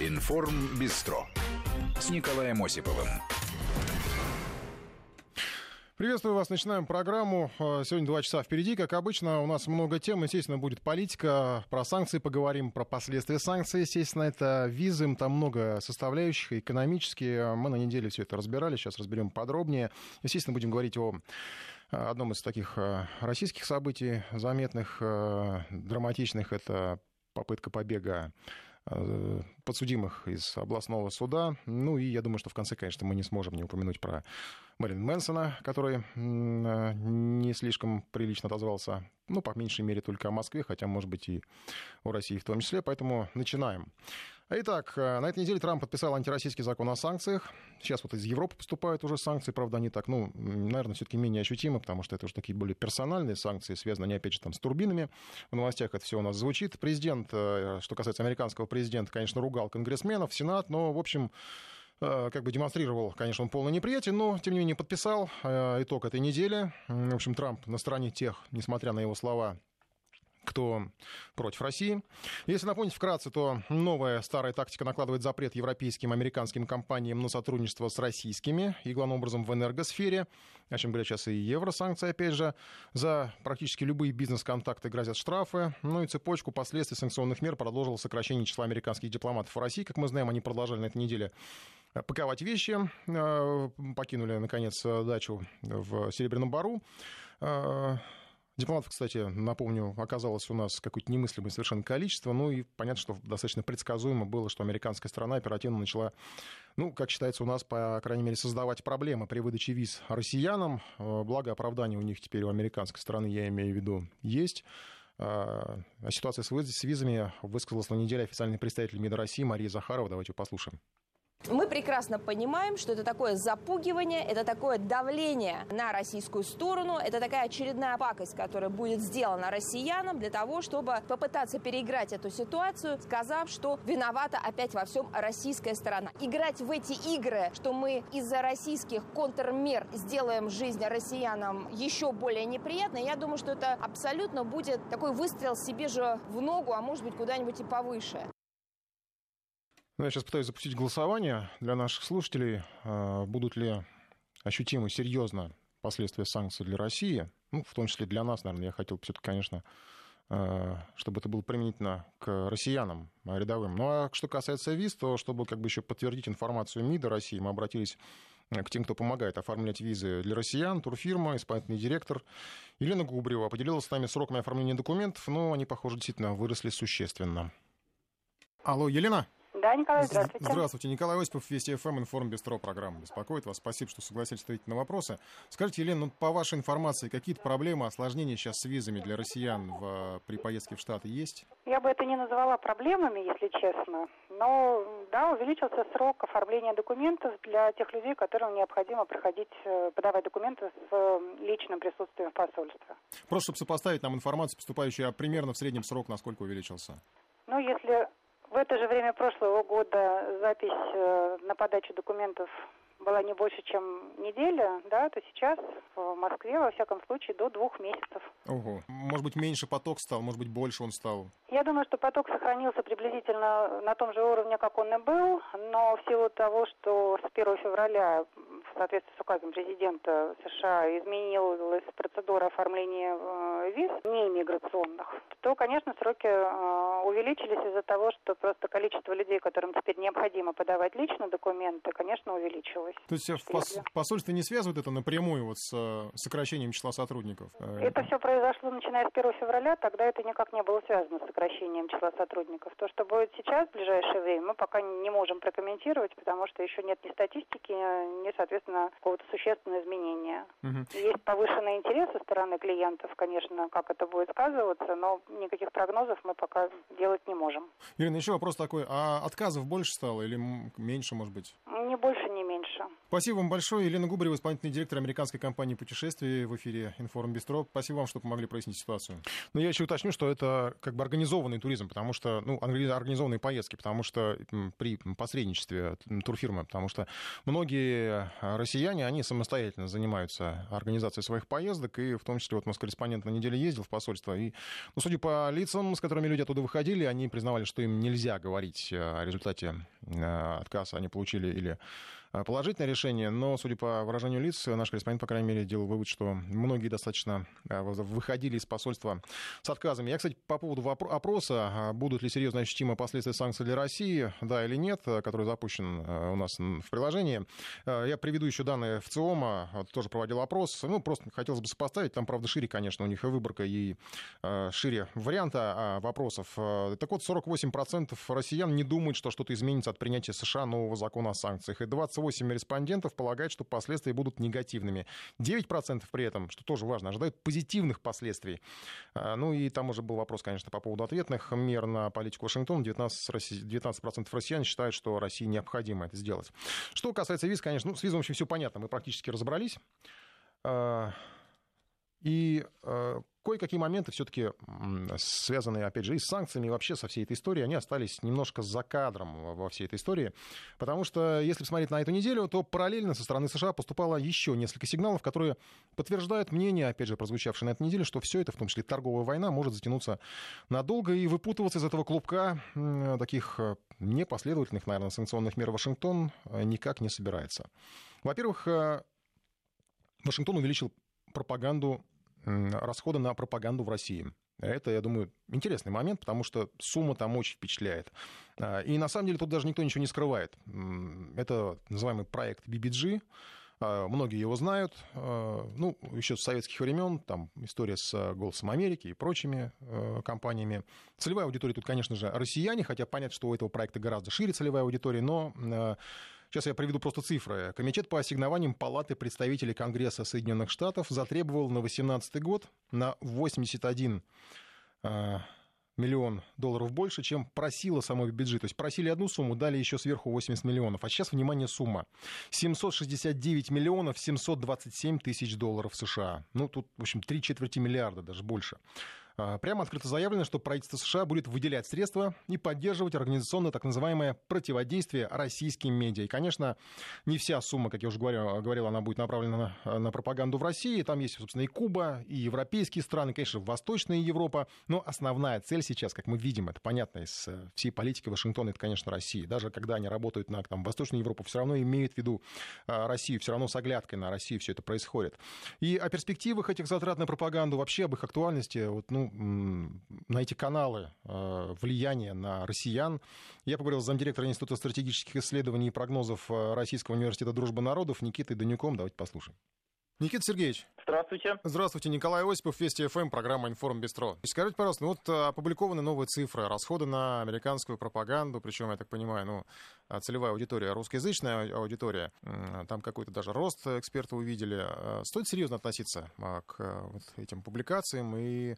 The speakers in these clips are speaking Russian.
Информ Бистро с Николаем Осиповым. Приветствую вас, начинаем программу. Э, сегодня два часа впереди. Как обычно, у нас много тем. Естественно, будет политика, про санкции поговорим, про последствия санкций. Естественно, это визы, там много составляющих, экономические. Мы на неделе все это разбирали, сейчас разберем подробнее. Естественно, будем говорить о э, одном из таких э, российских событий заметных, драматичных. Это попытка побега подсудимых из областного суда. Ну и я думаю, что в конце, конечно, мы не сможем не упомянуть про Мэрилин Мэнсона, который не слишком прилично отозвался, ну, по меньшей мере, только о Москве, хотя, может быть, и о России в том числе. Поэтому начинаем. Итак, э, на этой неделе Трамп подписал антироссийский закон о санкциях. Сейчас вот из Европы поступают уже санкции, правда, они так, ну, наверное, все-таки менее ощутимы, потому что это уже такие более персональные санкции, связаны они, опять же, там, с турбинами. В новостях это все у нас звучит. Президент, э, что касается американского президента, конечно, ругал конгрессменов, Сенат, но, в общем, Э, как бы демонстрировал, конечно, он полное неприятие, но, тем не менее, подписал итог этой недели. В общем, Трамп на стороне тех, несмотря на его слова, кто против России. Если напомнить вкратце, то новая старая тактика накладывает запрет европейским и американским компаниям на сотрудничество с российскими, и главным образом в энергосфере, о чем говорят сейчас и евросанкции, опять же. За практически любые бизнес-контакты грозят штрафы. Ну и цепочку последствий санкционных мер продолжило сокращение числа американских дипломатов в России. Как мы знаем, они продолжали на этой неделе паковать вещи, э, покинули, наконец, дачу в Серебряном Бару. Э, дипломатов, кстати, напомню, оказалось у нас какое-то немыслимое совершенно количество. Ну и понятно, что достаточно предсказуемо было, что американская страна оперативно начала, ну, как считается у нас, по крайней мере, создавать проблемы при выдаче виз россиянам. Э, благо, оправдание у них теперь у американской страны, я имею в виду, есть. О ситуации с визами высказалась на неделе официальный представитель МИДа России Мария Захарова. Давайте послушаем. Мы прекрасно понимаем, что это такое запугивание, это такое давление на российскую сторону, это такая очередная пакость, которая будет сделана россиянам для того, чтобы попытаться переиграть эту ситуацию, сказав, что виновата опять во всем российская сторона. Играть в эти игры, что мы из-за российских контрмер сделаем жизнь россиянам еще более неприятной, я думаю, что это абсолютно будет такой выстрел себе же в ногу, а может быть куда-нибудь и повыше. Ну, я сейчас пытаюсь запустить голосование для наших слушателей. А, будут ли ощутимы серьезно последствия санкций для России? Ну, в том числе для нас, наверное. Я хотел все-таки, конечно, а, чтобы это было применительно к россиянам рядовым. Ну а что касается виз, то чтобы как бы еще подтвердить информацию МИДа России, мы обратились к тем, кто помогает оформлять визы для россиян, турфирма, исполнительный директор Елена Губрева поделилась с нами сроками оформления документов, но они, похоже, действительно выросли существенно. Алло, Елена? Да, Николай, здравствуйте. Здравствуйте. Николай Осипов, Вести ФМ, Информ Бестро программа беспокоит вас. Спасибо, что согласились ответить на вопросы. Скажите, Елена, ну, по вашей информации, какие-то проблемы, осложнения сейчас с визами для россиян в, при поездке в Штаты есть? Я бы это не назвала проблемами, если честно. Но, да, увеличился срок оформления документов для тех людей, которым необходимо проходить, э, подавать документы с э, личным присутствием в посольстве. Просто, чтобы сопоставить нам информацию, поступающую, а примерно в среднем срок насколько увеличился? Ну, если в это же время прошлого года запись э, на подачу документов была не больше, чем неделя, да, то сейчас в Москве, во всяком случае, до двух месяцев. Ого. Может быть, меньше поток стал, может быть, больше он стал? Я думаю, что поток сохранился приблизительно на том же уровне, как он и был, но в силу того, что с 1 февраля в соответствии с указом президента США изменилась процедура оформления э, виз не иммиграционных, то, конечно, сроки э, увеличились из-за того, что просто количество людей, которым теперь необходимо подавать лично документы, конечно, увеличилось. То есть в пос- посольстве не связывают это напрямую вот с э, сокращением числа сотрудников? Это все произошло начиная с 1 февраля, тогда это никак не было связано с сокращением числа сотрудников. То, что будет сейчас, в ближайшее время, мы пока не можем прокомментировать, потому что еще нет ни статистики, ни, соответственно, соответственно, какого-то существенного изменения. Угу. Есть повышенный интерес со стороны клиентов, конечно, как это будет сказываться, но никаких прогнозов мы пока делать не можем. Ирина, еще вопрос такой, а отказов больше стало или меньше, может быть? Не больше, не меньше. Спасибо вам большое. Елена Губарева, исполнительный директор американской компании путешествий в эфире Информ Бистро. Спасибо вам, что помогли прояснить ситуацию. Но я еще уточню, что это как бы организованный туризм, потому что, ну, организованные поездки, потому что при посредничестве турфирмы, потому что многие россияне, они самостоятельно занимаются организацией своих поездок, и в том числе вот у нас корреспондент на неделе ездил в посольство, и, ну, судя по лицам, с которыми люди оттуда выходили, они признавали, что им нельзя говорить о результате э, отказа они получили или положительное решение, но, судя по выражению лиц, наш корреспондент, по крайней мере, делал вывод, что многие достаточно э, выходили из посольства с отказами. Я, кстати, по поводу опроса, а будут ли серьезно ощутимы последствия санкций для России, да или нет, который запущен у нас в приложении. Я приведу еще данные в ЦИОМа, тоже проводил опрос. Ну, просто хотелось бы сопоставить, там, правда, шире, конечно, у них и выборка, и шире варианта а, вопросов. Так вот, 48% россиян не думают, что что-то изменится от принятия США нового закона о санкциях, и 28 8 респондентов полагают, что последствия будут негативными. 9% при этом, что тоже важно, ожидают позитивных последствий. А, ну и там уже был вопрос, конечно, по поводу ответных мер на политику Вашингтона. 19%, 19% россиян считают, что России необходимо это сделать. Что касается виз, конечно, ну, с визом, в общем, все понятно, мы практически разобрались. А, и э, кое-какие моменты все-таки связанные, опять же, и с санкциями, и вообще со всей этой историей, они остались немножко за кадром во всей этой истории. Потому что, если посмотреть на эту неделю, то параллельно со стороны США поступало еще несколько сигналов, которые подтверждают мнение, опять же, прозвучавшее на этой неделе, что все это, в том числе торговая война, может затянуться надолго и выпутываться из этого клубка таких э, непоследовательных, наверное, санкционных мер Вашингтон э, никак не собирается. Во-первых, Вашингтон увеличил пропаганду расхода на пропаганду в России. Это, я думаю, интересный момент, потому что сумма там очень впечатляет. А, и на самом деле тут даже никто ничего не скрывает. Это называемый проект BBG. А, многие его знают. А, ну, еще с советских времен, там история с «Голосом Америки» и прочими компаниями. Целевая аудитория тут, конечно же, россияне, хотя понятно, что у этого проекта гораздо шире целевая аудитория, но Сейчас я приведу просто цифры. Комитет по ассигнованиям Палаты представителей Конгресса Соединенных Штатов затребовал на 2018 год на 81 э, миллион долларов больше, чем просила самой бюджет. То есть просили одну сумму, дали еще сверху 80 миллионов. А сейчас, внимание, сумма. 769 миллионов 727 тысяч долларов США. Ну, тут, в общем, три четверти миллиарда, даже больше. А, прямо открыто заявлено, что правительство США будет выделять средства и поддерживать организационное так называемое противодействие российским медиа. И, конечно, не вся сумма, как я уже говорил, говорил она будет направлена на, на пропаганду в России. Там есть, собственно, и Куба, и европейские страны, конечно, Восточная Европа. Но основная цель сейчас, как мы видим, это понятно из э, всей политики Вашингтона, это, конечно, Россия. Даже когда они работают на там, Восточную Европу, все равно имеют в виду а, Россию, все равно с оглядкой на Россию все это происходит. И о перспективах этих затрат на пропаганду, вообще об их актуальности, вот, ну, на эти каналы э, влияния на россиян. Я поговорил с замдиректора Института стратегических исследований и прогнозов э, Российского университета дружбы народов Никитой Данюком. Давайте послушаем. Никита Сергеевич. Здравствуйте. Здравствуйте, Николай Осипов, Вести ФМ, программа «Информ Бестро». Скажите, пожалуйста, ну вот э, опубликованы новые цифры, расходы на американскую пропаганду, причем, я так понимаю, ну, целевая аудитория, русскоязычная аудитория, там какой-то даже рост эксперты увидели. Стоит серьезно относиться к вот этим публикациям и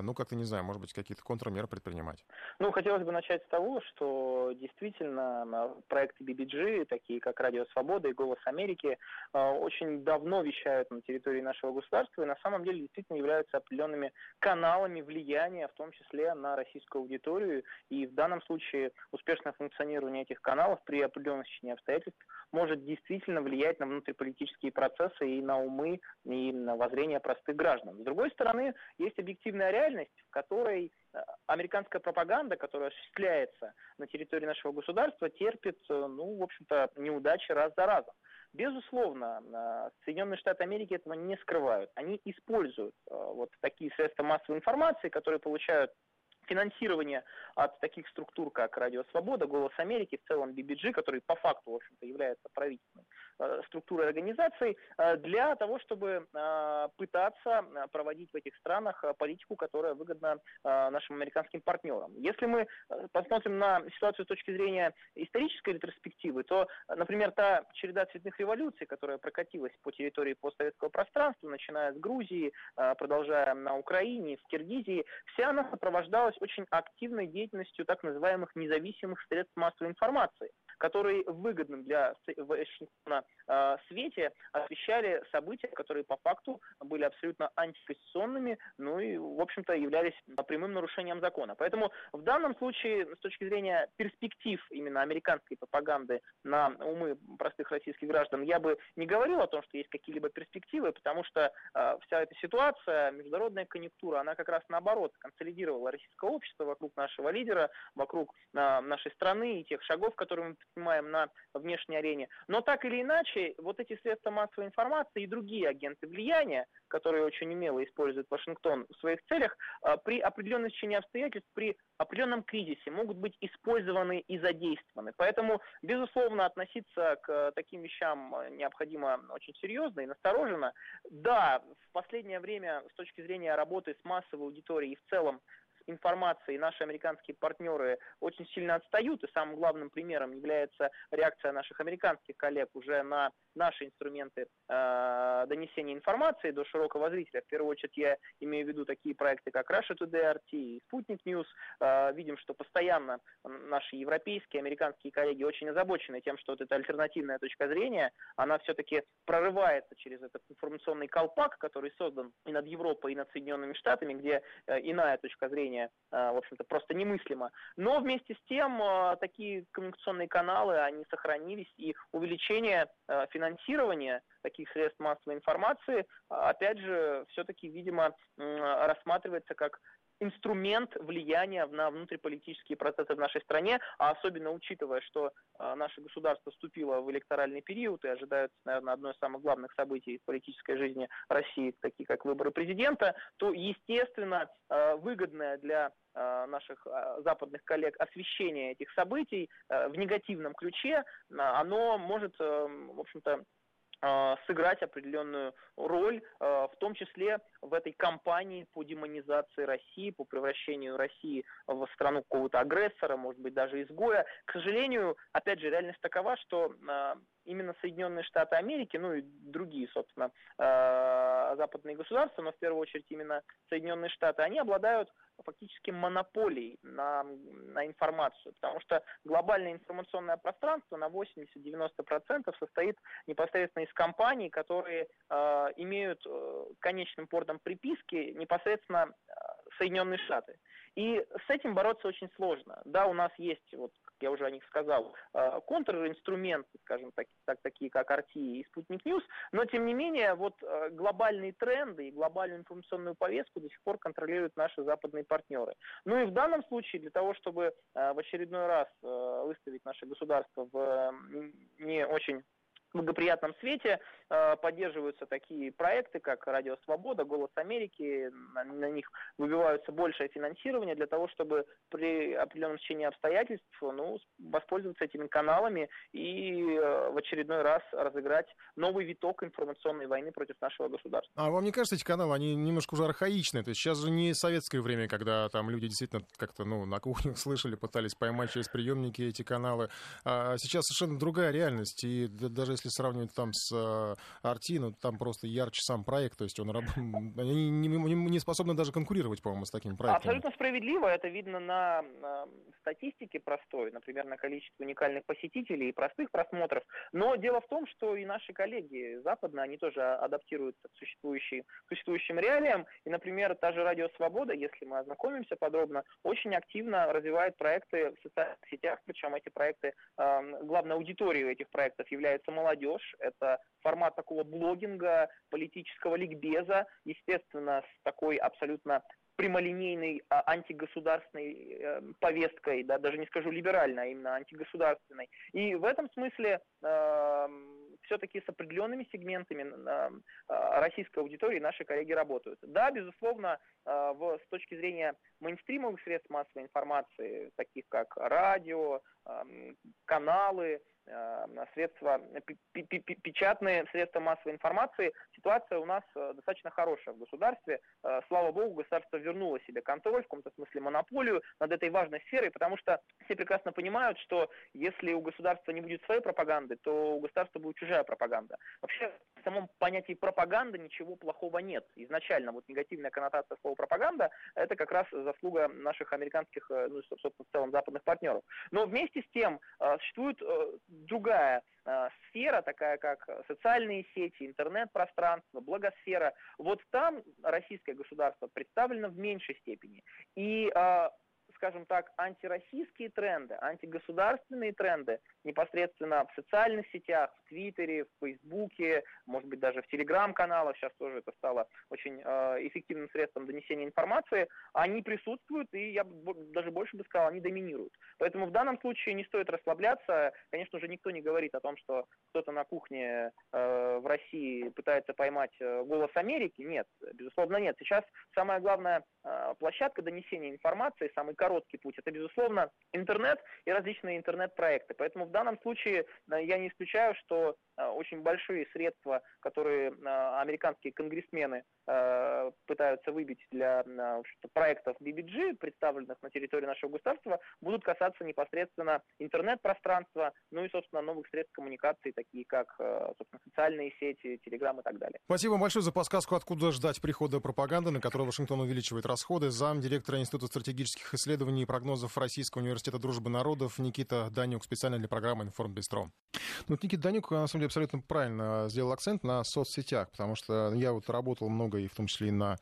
ну, как-то, не знаю, может быть, какие-то контрмеры предпринимать? Ну, хотелось бы начать с того, что действительно проекты BBG, такие как «Радио Свобода» и «Голос Америки», э, очень давно вещают на территории нашего государства и на самом деле действительно являются определенными каналами влияния, в том числе на российскую аудиторию. И в данном случае успешное функционирование этих каналов при определенных обстоятельств может действительно влиять на внутриполитические процессы и на умы, и на воззрение простых граждан. С другой стороны, есть объективная реальность, в которой э, американская пропаганда, которая осуществляется на территории нашего государства, терпит, э, ну, в общем-то, неудачи раз за разом. Безусловно, э, Соединенные Штаты Америки этого не скрывают. Они используют вот такие средства массовой информации, которые получают финансирование от таких структур, как Радио Свобода, Голос Америки, в целом BBG, который по факту, в общем-то, является правительственной э, структурой организации, э, для того, чтобы э, пытаться проводить в этих странах политику, которая выгодна нашим американским партнерам. Если мы посмотрим на ситуацию с точки зрения исторической ретроспективы, то, например, та череда цветных революций, которая прокатилась по территории постсоветского пространства, начиная с Грузии, продолжая на Украине, в Киргизии, вся она сопровождалась очень активной деятельностью так называемых независимых средств массовой информации, которые в выгодном для Вашингтона э, свете освещали события, которые по факту были абсолютно антиконституционными, ну и, в общем-то, являлись прямым нарушением закона. Поэтому в данном случае, с точки зрения перспектив именно американской пропаганды на умы простых российских граждан, я бы не говорил о том, что есть какие-либо перспективы, потому что э, вся эта ситуация, международная конъюнктура, она как раз наоборот консолидировала российское общество вокруг нашего лидера, вокруг э, нашей страны и тех шагов, которые мы предпринимаем на внешней арене. Но так или иначе, вот эти средства массовой информации и другие агенты влияния, которые очень умело использует Вашингтон в своих целях, э, при определенном течении обстоятельств, при определенном кризисе могут быть использованы и задействованы. Поэтому, безусловно, относиться к таким вещам необходимо очень серьезно и настороженно. Да, в последнее время с точки зрения работы с массовой аудиторией и в целом информацией наши американские партнеры очень сильно отстают, и самым главным примером является реакция наших американских коллег уже на наши инструменты э, донесения информации до широкого зрителя. В первую очередь я имею в виду такие проекты, как Russia Today RT и Sputnik News. Э, видим, что постоянно наши европейские, американские коллеги очень озабочены тем, что вот эта альтернативная точка зрения, она все-таки прорывается через этот информационный колпак, который создан и над Европой, и над Соединенными Штатами, где э, иная точка зрения, э, в общем-то, просто немыслима. Но вместе с тем э, такие коммуникационные каналы, они сохранились, и увеличение э, финансирования таких средств массовой информации, а, опять же, все-таки, видимо, рассматривается как инструмент влияния на внутриполитические процессы в нашей стране, а особенно учитывая, что э, наше государство вступило в электоральный период и ожидается, наверное, одно из самых главных событий в политической жизни России, такие как выборы президента, то, естественно, э, выгодное для э, наших западных коллег освещение этих событий в негативном ключе, оно может, в общем-то, сыграть определенную роль, э, в том числе в этой кампании по демонизации России, по превращению России в страну какого-то агрессора, может быть, даже изгоя. К сожалению, опять же, реальность такова, что э, именно Соединенные Штаты Америки, ну и другие, собственно, западные государства, но в первую очередь именно Соединенные Штаты, они обладают фактически монополией на, на информацию, потому что глобальное информационное пространство на 80-90% состоит непосредственно из компаний, которые э, имеют э, конечным портом приписки непосредственно э, Соединенные Штаты. И с этим бороться очень сложно. Да, у нас есть, вот, я уже о них сказал, э, контринструменты, скажем так, так, такие как RT и Спутник News, но тем не менее вот э, глобальные тренды и глобальную информационную повестку до сих пор контролируют наши западные партнеры. Ну и в данном случае для того, чтобы э, в очередной раз выставить наше государство в не очень благоприятном свете э, поддерживаются такие проекты, как «Радио Свобода», «Голос Америки», на, них выбиваются большее финансирование для того, чтобы при определенном течении обстоятельств ну, воспользоваться этими каналами и э, в очередной раз разыграть новый виток информационной войны против нашего государства. А вам не кажется, эти каналы, они немножко уже архаичные? То есть сейчас же не советское время, когда там люди действительно как-то ну, на кухнях слышали, пытались поймать через приемники эти каналы. А сейчас совершенно другая реальность. И даже если сравнивать там с э, Арти, ну, там просто ярче сам проект, то есть он они не, не, не способны даже конкурировать, по-моему, с таким проектом. Абсолютно справедливо, это видно на, статистике простой, например, на количестве уникальных посетителей и простых просмотров. Но дело в том, что и наши коллеги западные, они тоже адаптируются к, существующим, к существующим реалиям. И, например, та же Радио Свобода, если мы ознакомимся подробно, очень активно развивает проекты в социальных сетях, причем эти проекты, э, главной аудиторией этих проектов является молодежь, молодежь, это формат такого блогинга, политического ликбеза, естественно, с такой абсолютно прямолинейной а, антигосударственной э, повесткой, да, даже не скажу либеральной, а именно антигосударственной. И в этом смысле э, все-таки с определенными сегментами э, российской аудитории наши коллеги работают. Да, безусловно, э, в, с точки зрения мейнстримовых средств массовой информации, таких как радио, э, каналы, средства, печатные средства массовой информации, ситуация у нас э, достаточно хорошая в государстве. Э, слава богу, государство вернуло себе контроль, в каком-то смысле монополию над этой важной сферой, потому что все прекрасно понимают, что если у государства не будет своей пропаганды, то у государства будет чужая пропаганда. Вообще, в самом понятии пропаганда ничего плохого нет. Изначально вот негативная коннотация слова пропаганда – это как раз заслуга наших американских, э, ну, собственно, в целом западных партнеров. Но вместе с тем э, существует э, другая сфера, такая как социальные сети, интернет-пространство, благосфера. Вот там российское государство представлено в меньшей степени. И скажем так, антироссийские тренды, антигосударственные тренды непосредственно в социальных сетях, в Твиттере, в Фейсбуке, может быть, даже в Телеграм-каналах, сейчас тоже это стало очень э, эффективным средством донесения информации, они присутствуют, и я даже больше бы сказал, они доминируют. Поэтому в данном случае не стоит расслабляться. Конечно же, никто не говорит о том, что кто-то на кухне э, в России пытается поймать э, голос Америки. Нет, безусловно, нет. Сейчас самая главная э, площадка донесения информации, самый короткий короткий путь. Это, безусловно, интернет и различные интернет-проекты. Поэтому в данном случае э, я не исключаю, что очень большие средства, которые э, американские конгрессмены пытаются выбить для проектов BBG, представленных на территории нашего государства, будут касаться непосредственно интернет-пространства, ну и, собственно, новых средств коммуникации, такие как, собственно, социальные сети, Телеграм и так далее. Спасибо большое за подсказку, откуда ждать прихода пропаганды, на которую Вашингтон увеличивает расходы. Зам директора Института стратегических исследований и прогнозов Российского университета дружбы народов Никита Данюк специально для программы «Информ Бистро». Ну, Никита Данюк, на самом деле, абсолютно правильно сделал акцент на соцсетях, потому что я вот работал много, и в том числе и на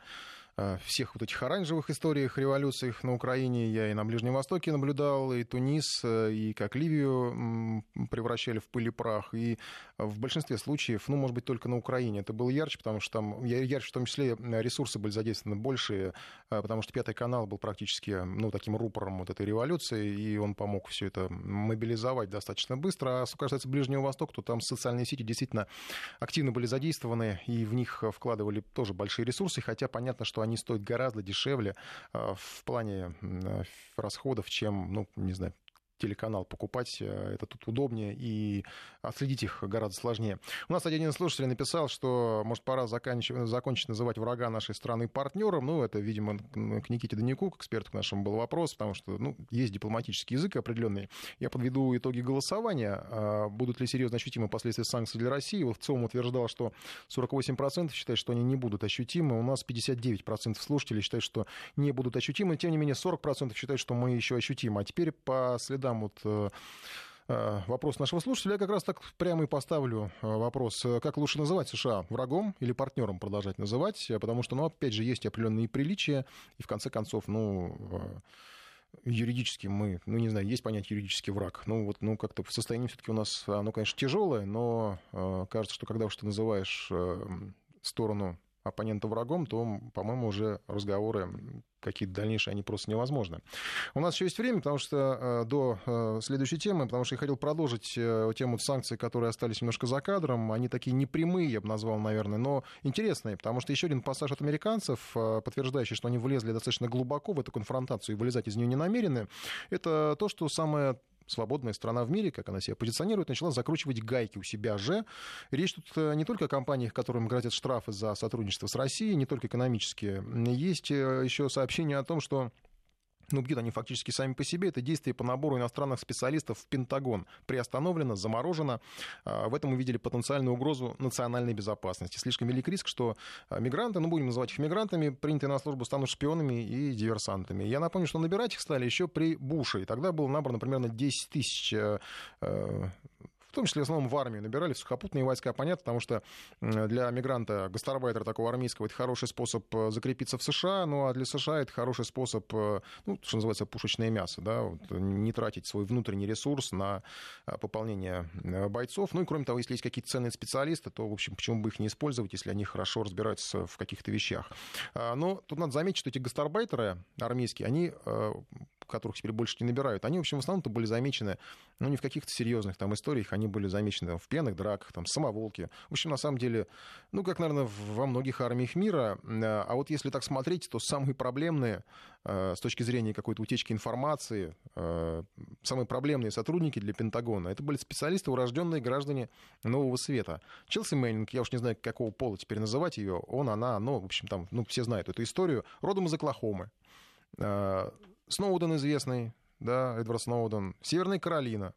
всех вот этих оранжевых историях, революциях на Украине я и на Ближнем Востоке наблюдал, и Тунис, э, и как Ливию превращали в пыль и прах, и в большинстве случаев, ну, может быть, только на Украине это было ярче, потому что там, ярче в том числе ресурсы были задействованы большие, э, потому что Пятый канал был практически, ну, таким рупором вот этой революции, и он помог все это мобилизовать достаточно быстро. А что касается Ближнего Востока, то там социальные сети действительно активно были задействованы, и в них вкладывали тоже большие ресурсы, хотя понятно, что они стоят гораздо дешевле а, в плане расходов, чем, ну, не знаю, телеканал покупать, э, это тут удобнее, и отследить их гораздо сложнее. У нас один из слушателей написал, что, может, пора закончить называть врага нашей страны партнером. Ну, это, видимо, к Никите Данику, к эксперту к нашему был вопрос, потому что, ну, есть дипломатический язык определенный. Я подведу итоги голосования. А, будут ли серьезно ощутимы последствия санкций для России? В целом утверждал, что 48% считают, что они не будут ощутимы. У нас 59% слушателей считают, что не будут ощутимы. Тем не менее, 40% считают, что мы еще ощутимы. А теперь по следам задам вот э, э, вопрос нашего слушателя, я как раз так прямо и поставлю э, вопрос, как лучше называть США, врагом или партнером продолжать называть, потому что, ну, опять же, есть определенные приличия, и в конце концов, ну, юридически мы, ну, не знаю, есть понятие юридический враг. Ну, вот, ну, как-то состояние все-таки у нас, оно, конечно, тяжелое, но кажется, что когда уж ты называешь сторону оппонента врагом, то, по-моему, уже разговоры какие-то дальнейшие, они просто невозможны. У нас еще есть время, потому что э, до э, следующей темы, потому что я хотел продолжить э, тему санкций, которые остались немножко за кадром. Они такие непрямые, я бы назвал, наверное, но интересные, потому что еще один пассаж от американцев, подтверждающий, что они влезли достаточно глубоко в эту конфронтацию и вылезать из нее не намерены, это то, что самое свободная страна в мире, как она себя позиционирует, начала закручивать гайки у себя же. Речь тут э, не только о компаниях, которым грозят штрафы за сотрудничество с Россией, не только экономические. Есть э, еще сообщение о том, что ну, бьют они фактически сами по себе. Это действие по набору иностранных специалистов в Пентагон. Приостановлено, заморожено. А, в этом увидели потенциальную угрозу национальной безопасности. Слишком велик риск, что а, мигранты, ну, будем называть их мигрантами, принятые на службу, станут шпионами и диверсантами. Я напомню, что набирать их стали еще при Буше. И тогда было набрано примерно 10 тысяч э, э, в том числе в основном в армию набирали, в сухопутные войска, понятно, потому что для мигранта, гастарбайтера такого армейского, это хороший способ э, закрепиться в США, ну а для США это хороший способ, э, ну, что называется, пушечное мясо, да, вот, не тратить свой внутренний ресурс на э, пополнение бойцов. Ну и кроме того, если есть какие-то ценные специалисты, то, в общем, почему бы их не использовать, если они хорошо разбираются в каких-то вещах. А, но тут надо заметить, что эти гастарбайтеры армейские, они которых теперь больше не набирают, они, в общем, в основном-то были замечены, ну, не в каких-то серьезных там историях, были замечены там, в пьяных драках, там, самоволки. В общем, на самом деле, ну, как, наверное, во многих армиях мира. Э, а вот если так смотреть, то самые проблемные э, с точки зрения какой-то утечки информации, э, самые проблемные сотрудники для Пентагона, это были специалисты, урожденные граждане нового света. Челси Мэннинг, я уж не знаю, какого пола теперь называть ее, он, она, оно, в общем, там, ну, все знают эту историю, родом из Оклахомы. Сноуден известный, да, Эдвард Сноуден, Северная Каролина.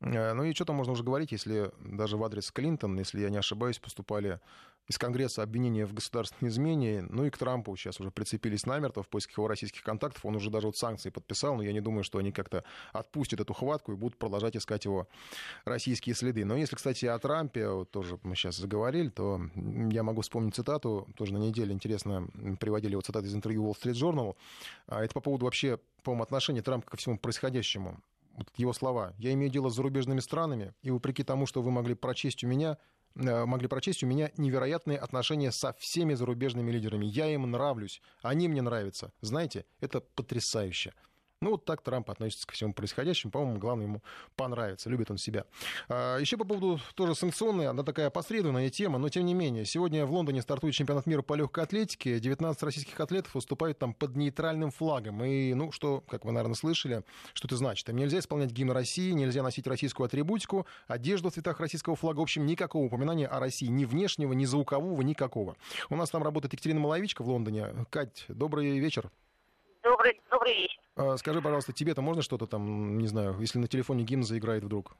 Э, ну и что там можно уже говорить, если даже в адрес Клинтон, если я не ошибаюсь, поступали из Конгресса обвинения в государственной измене, ну и к Трампу сейчас уже прицепились намертво в поисках его российских контактов. Он уже даже вот санкции подписал, но я не думаю, что они как-то отпустят эту хватку и будут продолжать искать его российские следы. Но если, кстати, о Трампе вот тоже мы сейчас заговорили, то я могу вспомнить цитату, тоже на неделе интересно приводили его цитаты из интервью Wall Street Journal. А это по поводу вообще, по-моему, отношения Трампа ко всему происходящему вот его слова. «Я имею дело с зарубежными странами, и вопреки тому, что вы могли прочесть у меня, Э, могли прочесть, у меня невероятные отношения со всеми зарубежными лидерами. Я им нравлюсь, они мне нравятся. Знаете, это потрясающе. Ну, вот так Трамп относится ко всему происходящему. По-моему, главное ему понравится, любит он себя. А, еще по поводу тоже санкционной, она такая опосредованная тема, но тем не менее. Сегодня в Лондоне стартует чемпионат мира по легкой атлетике. 19 российских атлетов выступают там под нейтральным флагом. И, ну, что, как вы, наверное, слышали, что это значит? Им нельзя исполнять гимн России, нельзя носить российскую атрибутику, одежду в цветах российского флага. В общем, никакого упоминания о России, ни внешнего, ни звукового, никакого. У нас там работает Екатерина Маловичка в Лондоне. Кать, добрый вечер. Добрый, добрый вечер. А, скажи, пожалуйста, тебе-то можно что-то там, не знаю, если на телефоне гимн заиграет вдруг?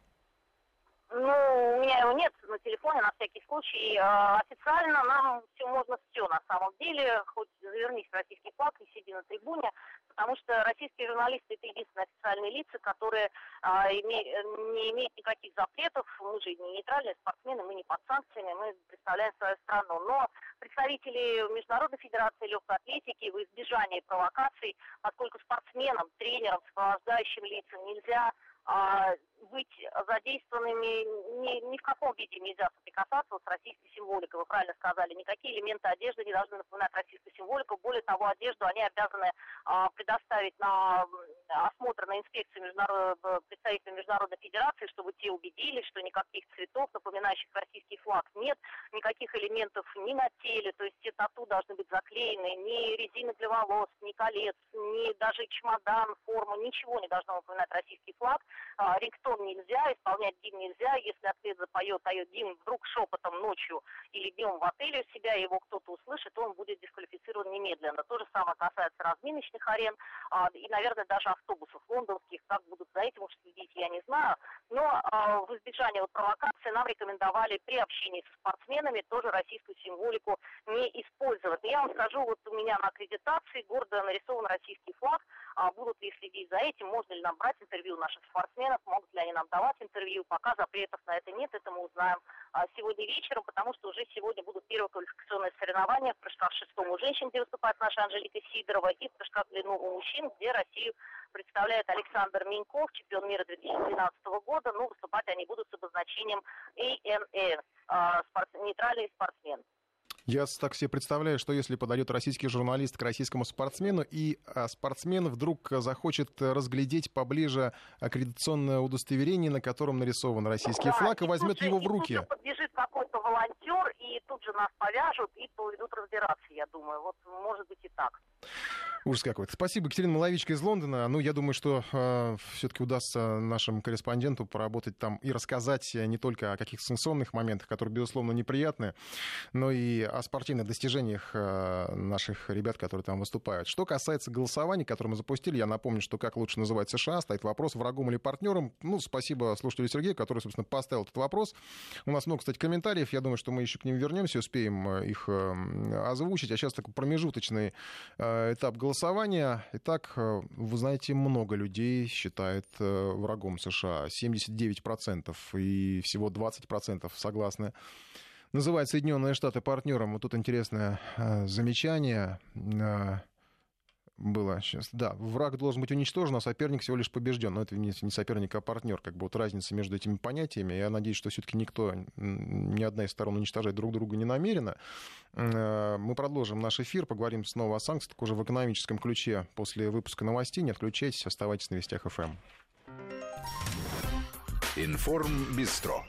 Ну, у меня его нет на телефоне, на всякий случай. А, официально нам все можно все на самом деле. Хоть завернись в российский флаг и сиди на трибуне, потому что российские журналисты это единственные официальные лица, которые а, не имеют никаких запретов. Мы же не нейтральные спортсмены, мы не под санкциями, мы представляем свою страну. Но представители Международной Федерации Легкой Атлетики в избежании провокаций, поскольку спортсменам, тренерам, сопровождающим лицам нельзя а, быть задействованными ни, ни в каком виде нельзя соприкасаться с российской символикой. Вы правильно сказали, никакие элементы одежды не должны напоминать российскую символику. Более того, одежду они обязаны а, предоставить на осмотр на инспекцию международ... представителям Международной Федерации, чтобы те убедились, что никаких цветов, напоминающих российский флаг, нет, никаких элементов ни на теле, то есть все тату должны быть заклеены, ни резины для волос, ни колец, ни даже чемодан, форма, ничего не должно напоминать российский флаг. А, рингтон нельзя, исполнять гимн нельзя. Если атлет запоет, поет гимн вдруг шепотом ночью или днем в отеле у себя, его кто-то услышит, он будет дисквалифицирован немедленно. То же самое касается разминочных арен а, и, наверное, даже автобусов лондонских. Как будут за этим уж следить, я не знаю. Но а, в избежание вот провокации нам рекомендовали при общении со спортсменами тоже российскую символику не использовать. я вам скажу, вот у меня на аккредитации гордо нарисован российский флаг. А будут ли следить за этим, можно ли нам брать интервью наших спортсменов, могут ли они нам давать интервью. Пока запретов на это нет, это мы узнаем а, сегодня вечером, потому что уже сегодня будут первые квалификационные соревнования в прыжках шестом у женщин, где выступает наша Анжелика Сидорова, и в прыжках в длину у мужчин, где Россию представляет Александр Миньков, чемпион мира 2012 года. Ну, выступать они будут с обозначением ANS, а, спорт, нейтральный спортсмен. Я так себе представляю, что если подойдет российский журналист к российскому спортсмену, и а, спортсмен вдруг захочет разглядеть поближе аккредитационное удостоверение, на котором нарисован российский да, флаг, и, и возьмет же, его в и руки. Тут же подбежит какой-то волонтер, и тут же нас повяжут, и поведут разбираться, я думаю. Вот может быть и так. Ужас какой-то. Спасибо, Екатерина Маловичка из Лондона. Ну, я думаю, что э, все-таки удастся нашему корреспонденту поработать там и рассказать не только о каких-то санкционных моментах, которые, безусловно, неприятны, но и о спортивных достижениях э, наших ребят, которые там выступают. Что касается голосования, которое мы запустили, я напомню, что как лучше называть США, стоит вопрос, врагом или партнером. Ну, спасибо слушателю Сергею, который, собственно, поставил этот вопрос. У нас много, кстати, комментариев. Я думаю, что мы еще к ним вернемся, успеем э, их э, озвучить. А сейчас такой промежуточный э, этап голосования. Итак, э, вы знаете, много людей считает э, врагом США. 79% и всего 20% согласны называют Соединенные Штаты партнером. Вот тут интересное э, замечание было сейчас. Да, враг должен быть уничтожен, а соперник всего лишь побежден. Но это не, соперник, а партнер. Как бы вот разница между этими понятиями. Я надеюсь, что все-таки никто, ни одна из сторон уничтожать друг друга не намерена. Э, мы продолжим наш эфир, поговорим снова о санкциях, уже в экономическом ключе после выпуска новостей. Не отключайтесь, оставайтесь на Вестях ФМ. Информ Бистро.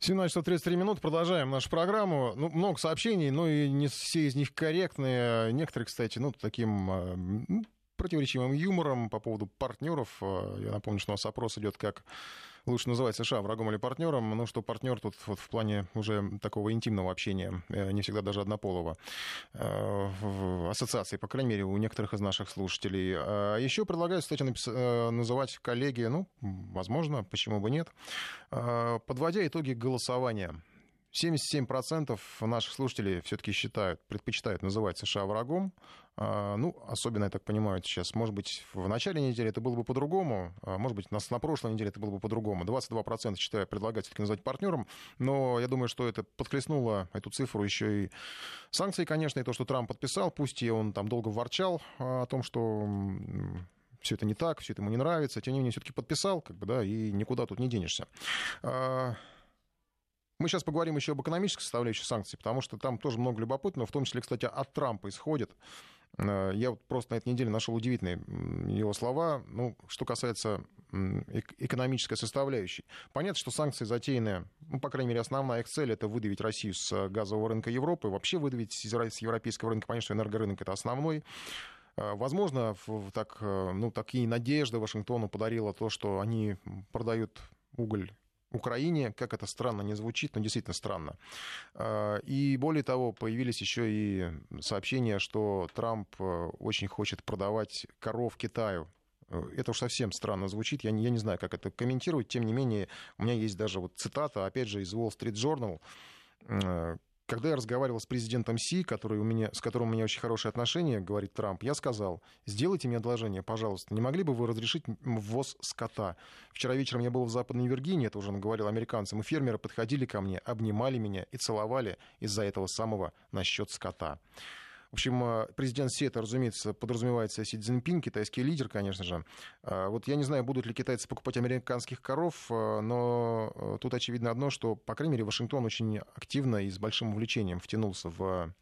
17 часов 33 минут. Продолжаем нашу программу. Ну, много сообщений, но и не все из них корректные. Некоторые, кстати, ну, таким э, противоречивым юмором по поводу партнеров. Э, я напомню, что у нас опрос идет как лучше называть США врагом или партнером, ну что партнер тут вот в плане уже такого интимного общения, э, не всегда даже однополого, э, в ассоциации, по крайней мере, у некоторых из наших слушателей. А еще предлагаю, кстати, э, называть коллеги, ну, возможно, почему бы нет, подводя итоги голосования 77% наших слушателей все-таки считают, предпочитают называть США врагом. А, ну, особенно, я так понимаю, сейчас, может быть, в начале недели это было бы по-другому, а, может быть, на, на прошлой неделе это было бы по-другому. 22% считаю предлагать все-таки назвать партнером, но я думаю, что это подхлестнуло эту цифру еще и санкции, конечно, и то, что Трамп подписал, пусть и он там долго ворчал а, о том, что все это не так, все это ему не нравится, тем не менее, все-таки подписал, как бы, да, и никуда тут не денешься. Мы сейчас поговорим еще об экономической составляющей санкций, потому что там тоже много любопытного, в том числе, кстати, от Трампа исходит. Э, я вот просто на этой неделе нашел удивительные его слова. Ну, что касается экономической составляющей. Понятно, что санкции затеяны, ну, по крайней мере, основная их цель — это выдавить Россию с газового рынка Европы, вообще выдавить с европейского рынка. Понятно, что энергорынок — это основной. Э, возможно, так, э, ну, такие надежды Вашингтону подарило то, что они продают уголь Украине, как это странно не звучит, но действительно странно. А, и более того, появились еще и сообщения, что Трамп э, очень хочет продавать коров Китаю. Э, это уж совсем странно звучит, я не, я не знаю, как это комментировать, тем не менее, у меня есть даже вот цитата, опять же, из Wall Street Journal, э, когда я разговаривал с президентом Си, который у меня, с которым у меня очень хорошие отношения, говорит Трамп, я сказал, сделайте мне одолжение, пожалуйста. Не могли бы вы разрешить ввоз скота? Вчера вечером я был в Западной Виргинии, это уже говорил американцам, и фермеры подходили ко мне, обнимали меня и целовали из-за этого самого насчет скота. В общем, э, президент Си, это, разумеется, подразумевается Си Цзиньпин, китайский лидер, конечно же. А, вот я не знаю, будут ли китайцы покупать американских коров, э, но э, тут очевидно одно, что, по крайней мере, Вашингтон очень активно и с большим увлечением втянулся в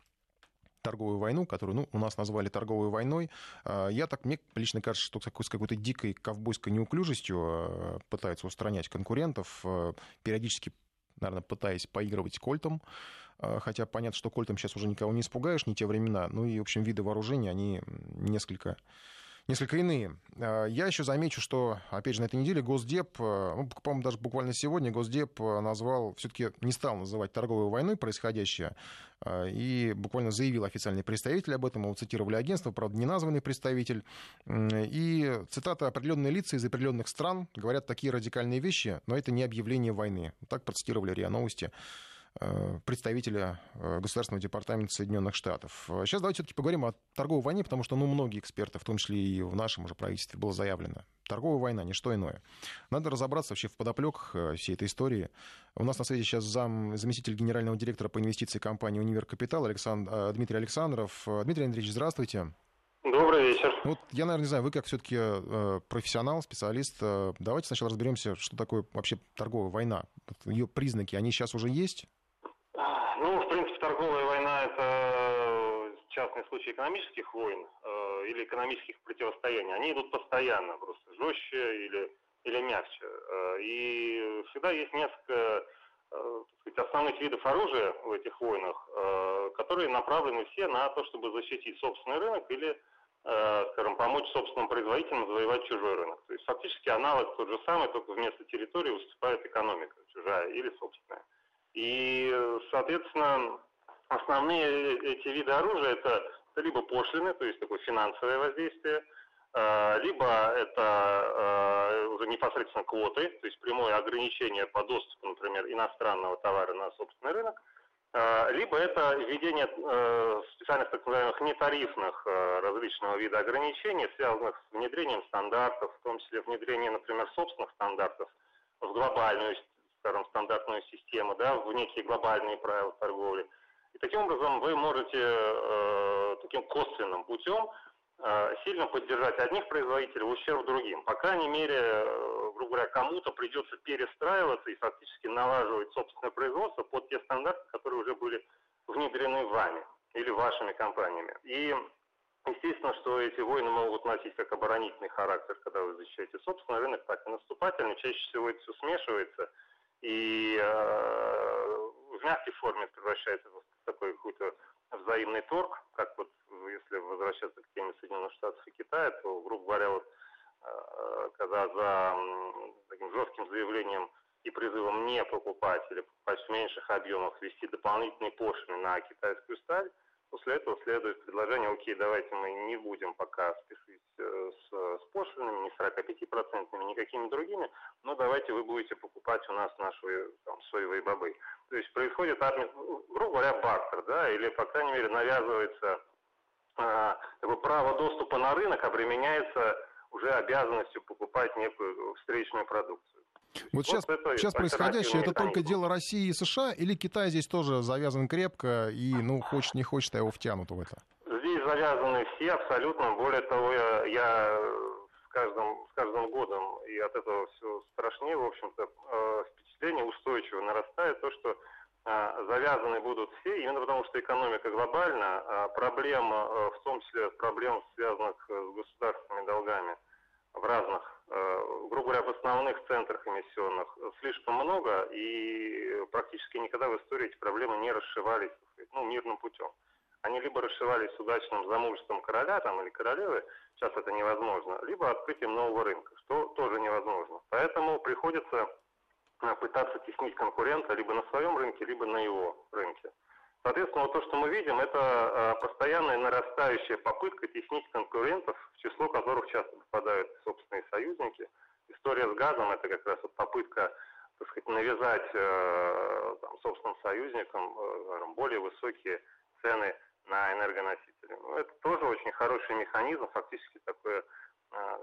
торговую войну, которую ну, у нас назвали торговой войной. Я так, мне лично кажется, что с какой-то дикой ковбойской неуклюжестью пытаются устранять конкурентов, периодически, наверное, пытаясь поигрывать кольтом. А, хотя понятно, что кольтом сейчас уже никого не испугаешь, не те времена. Ну и, в общем, виды вооружения, они несколько несколько иные. А, я еще замечу, что, опять же, на этой неделе Госдеп, а, ну, по-моему, даже буквально сегодня Госдеп назвал, все-таки не стал называть торговой войной происходящее, и буквально заявил официальный представитель об этом, его цитировали агентство, правда, не названный представитель. И цитата «Определенные лица из определенных стран говорят такие радикальные вещи, но это не объявление войны». Так процитировали РИА Новости представителя э, Государственного департамента Соединенных Штатов. Сейчас давайте все-таки поговорим о торговой войне, потому что ну, многие эксперты, в том числе и в нашем уже правительстве, было заявлено. Торговая война, не что иное. Надо разобраться вообще в подоплеках э, всей этой истории. У нас на связи сейчас зам, заместитель генерального директора по инвестиции компании «Универ Капитал» Александр, Дмитрий Александров. Дмитрий Андреевич, здравствуйте. Добрый вечер. Вот я, наверное, не знаю, вы как все-таки э, профессионал, специалист. Э, давайте сначала разберемся, что такое вообще торговая война. Ее признаки, они сейчас уже есть? Ну, в принципе, торговая война – это частный случай экономических войн э, или экономических противостояний. Они идут постоянно, просто жестче или, или мягче. Э, и всегда есть несколько э, сказать, основных видов оружия в этих войнах, э, которые направлены все на то, чтобы защитить собственный рынок или э, скажем, помочь собственным производителям завоевать чужой рынок. То есть фактически аналог тот же самый, только вместо территории выступает экономика, чужая или собственная. И, соответственно, основные эти виды оружия это либо пошлины, то есть такое финансовое воздействие, а, либо это а, уже непосредственно квоты, то есть прямое ограничение по доступу, например, иностранного товара на собственный рынок, а, либо это введение специальных так называемых нетарифных различного вида ограничений, связанных с внедрением стандартов, в том числе внедрение, например, собственных стандартов в глобальную скажем, стандартную систему, да, в некие глобальные правила торговли. И таким образом вы можете э, таким косвенным путем э, сильно поддержать одних производителей в ущерб другим. По крайней мере, э, грубо говоря, кому-то придется перестраиваться и фактически налаживать собственное производство под те стандарты, которые уже были внедрены вами или вашими компаниями. И Естественно, что эти войны могут носить как оборонительный характер, когда вы защищаете собственный рынок, так и наступательный. Чаще всего это все смешивается – и э, в мягкой форме превращается в такой какой-то взаимный торг, как вот если возвращаться к теме Соединенных Штатов и Китая, то, грубо говоря, вот, э, когда за таким жестким заявлением и призывом не покупать или покупать в меньших объемах, ввести дополнительные пошлины на китайскую сталь, после этого следует предложение, окей, давайте мы не будем пока спешить э, с, с пошлинами, не 45-процентными, никакими другими, но давайте вы будете покупать у нас наши там, соевые бобы. То есть происходит, грубо говоря, бартер, да, или, по крайней мере, навязывается э, право доступа на рынок, обременяется уже обязанностью покупать некую встречную продукцию. Вот, вот сейчас, сейчас происходящее, это только дело России и США, или Китай здесь тоже завязан крепко, и, ну, хочет, не хочет, а его втянут в это? Здесь завязаны все абсолютно. Более того, я, я с, каждым, с каждым годом, и от этого все страшнее, в общем-то, э, впечатление устойчиво нарастает, то, что э, завязаны будут все, именно потому что экономика глобальна, а проблема, э, в том числе проблем, связанных с государственными долгами в разных грубо говоря, в основных центрах эмиссионных слишком много, и практически никогда в истории эти проблемы не расшивались ну, мирным путем. Они либо расшивались с удачным замужеством короля там, или королевы, сейчас это невозможно, либо открытием нового рынка, что тоже невозможно. Поэтому приходится э, пытаться теснить конкурента либо на своем рынке, либо на его рынке. Соответственно, вот то, что мы видим, это э, постоянная нарастающая попытка теснить конкурентов, в число которых часто попадают собственные союзники. История с газом – это как раз вот попытка так сказать, навязать э, там, собственным союзникам э, более высокие цены на энергоносители. Ну, это тоже очень хороший механизм, фактически такой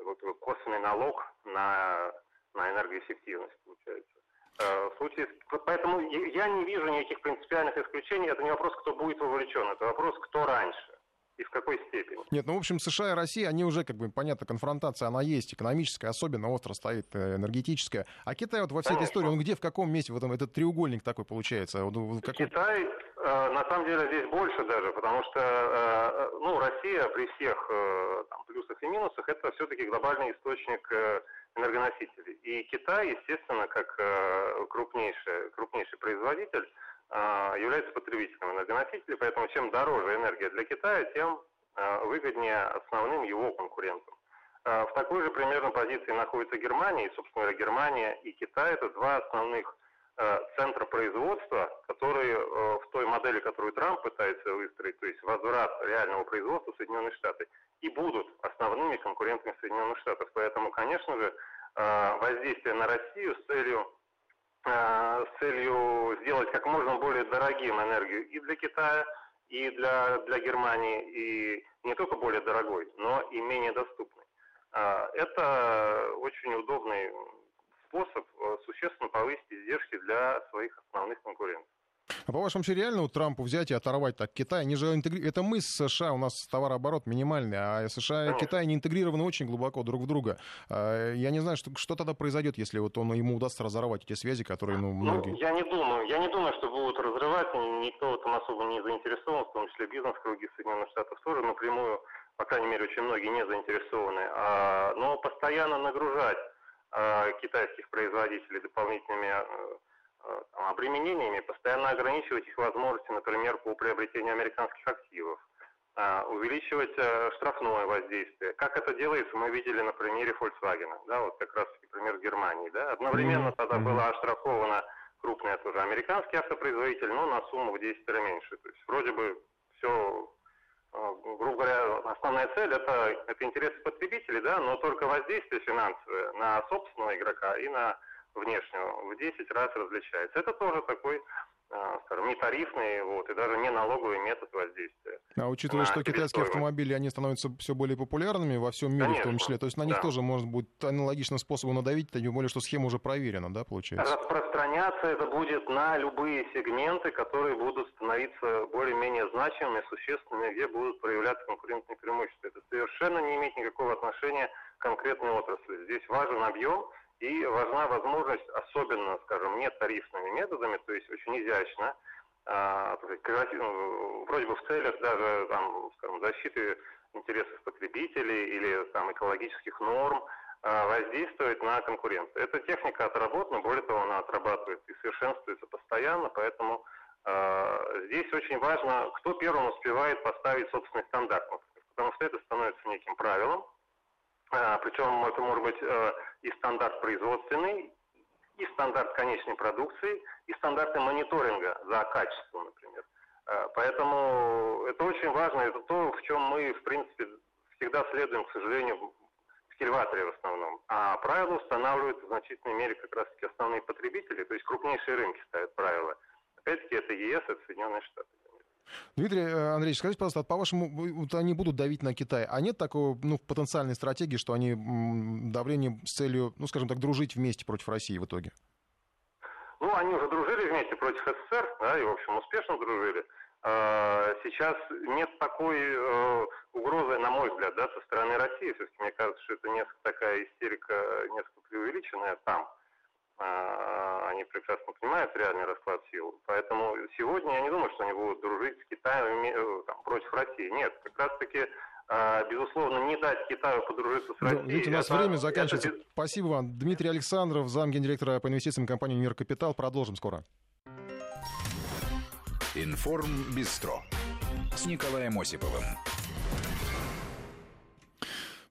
вот, косвенный налог на, на энергоэффективность получается. Э, в случае, поэтому я не вижу никаких принципиальных исключений. Это не вопрос, кто будет вовлечен, это вопрос, кто раньше и в какой степени. Нет, ну, в общем, США и Россия, они уже, как бы, понятно, конфронтация, она есть, экономическая, особенно остро стоит, э, энергетическая. А Китай вот во всей Конечно. этой истории, он где, в каком месте, в этом, этот треугольник такой получается? В каком... Китай, э, на самом деле, здесь больше даже, потому что, ну, Россия при всех там, плюсах и минусах, это все-таки глобальный источник энергоносителей. И Китай, естественно, как э, крупнейший, крупнейший производитель, э, является потребителем энергоносителей, поэтому чем дороже энергия для Китая, тем э, выгоднее основным его конкурентам. В такой же примерно позиции находится Германия, и, собственно говоря, Германия и Китай – это два основных центра производства, которые в той модели, которую Трамп пытается выстроить, то есть возврат реального производства в Соединенные Штаты, и будут основными конкурентами Соединенных Штатов. Поэтому, конечно же, э, воздействие на Россию с целью, э, с целью сделать как можно более дорогим энергию и для Китая, и для, для Германии, и не только более дорогой, но и менее доступный. Э, это очень удобный способ существенно повысить издержки для своих основных конкурентов. А по вашему вообще реально у Трампу взять и оторвать так Китай? Они же интегри... Это мы с США, у нас товарооборот минимальный, а США и Китай не интегрированы очень глубоко друг в друга. А, я не знаю, что, что тогда произойдет, если вот он, ему удастся разорвать эти связи, которые, ну, ну многие... Ну, я не думаю, я не думаю, что будут разрывать, никто там особо не заинтересован, в том числе бизнес-круги Соединенных Штатов тоже напрямую, по крайней мере, очень многие не заинтересованы. А, но постоянно нагружать а, китайских производителей дополнительными обременениями, постоянно ограничивать их возможности, например, по приобретению американских активов, а, увеличивать э, штрафное воздействие. Как это делается, мы видели на примере Volkswagen, да, вот как раз пример Германии, да. Одновременно тогда была оштрафована крупная тоже американский автопроизводитель, но на сумму в 10 раз меньше. То есть вроде бы все, э, грубо говоря, основная цель это, это интересы потребителей, да, но только воздействие финансовое на собственного игрока и на внешнего в 10 раз различается. Это тоже такой, а, скажем, не тарифный, вот, и даже не налоговый метод воздействия. А учитывая, что китайские автомобили, они становятся все более популярными во всем мире Конечно, в том числе, то есть на них да. тоже может быть аналогичным способом надавить, тем более, что схема уже проверена, да, получается? Распространяться это будет на любые сегменты, которые будут становиться более-менее значимыми, существенными, где будут проявляться конкурентные преимущества. Это совершенно не имеет никакого отношения к конкретной отрасли. Здесь важен объем, и важна возможность, особенно, скажем, не тарифными методами, то есть очень изящно, а, ну, вроде бы в целях даже, там, скажем, защиты интересов потребителей или там, экологических норм, а, воздействовать на конкуренцию. Эта техника отработана, более того, она отрабатывает и совершенствуется постоянно, поэтому э, здесь очень важно, кто первым успевает поставить собственный стандарт, потому что это становится неким правилом, Причем это может быть и стандарт производственный, и стандарт конечной продукции, и стандарты мониторинга за качеством, например. Поэтому это очень важно, это то, в чем мы, в принципе, всегда следуем, к сожалению, в кильваторе в основном. А правила устанавливают в значительной мере как раз-таки основные потребители, то есть крупнейшие рынки ставят правила. Опять-таки это ЕС, это Соединенные Штаты. Дмитрий э, Андреевич, скажите, пожалуйста, по-вашему, вот они будут давить на Китай, а нет такого ну, потенциальной стратегии, что они давление с целью, ну, скажем так, дружить вместе против России в итоге? Ну, они уже дружили вместе против СССР, да, и, в общем, успешно дружили. А, сейчас нет такой э, угрозы, на мой взгляд, да, со стороны России. Все-таки мне кажется, что это несколько такая истерика, несколько преувеличенная там. А, они прекрасно понимают реальный расклад сил. Поэтому сегодня я не думаю, что они будут дружить с Китаем э, там, против России. Нет, как раз-таки а, безусловно, не дать Китаю подружиться с Россией. Да, видите, у нас это, время заканчивается. Это... Спасибо вам. Дмитрий Александров, зам гендиректора по инвестициям компании «Мир Капитал». Продолжим скоро. Информ Бистро с Николаем Осиповым.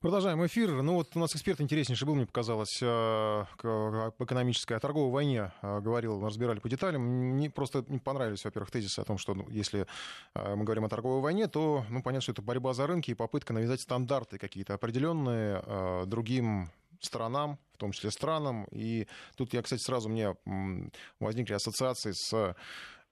Продолжаем эфир. Ну вот у нас эксперт интереснейший был, мне показалось, э, об экономической, о торговой войне э, говорил, разбирали по деталям. Мне просто не понравились, во-первых, тезисы о том, что ну, если э, мы говорим о торговой войне, то ну, понятно, что это борьба за рынки и попытка навязать стандарты какие-то определенные другим странам, в том числе странам. И тут я, кстати, сразу мне возникли ассоциации с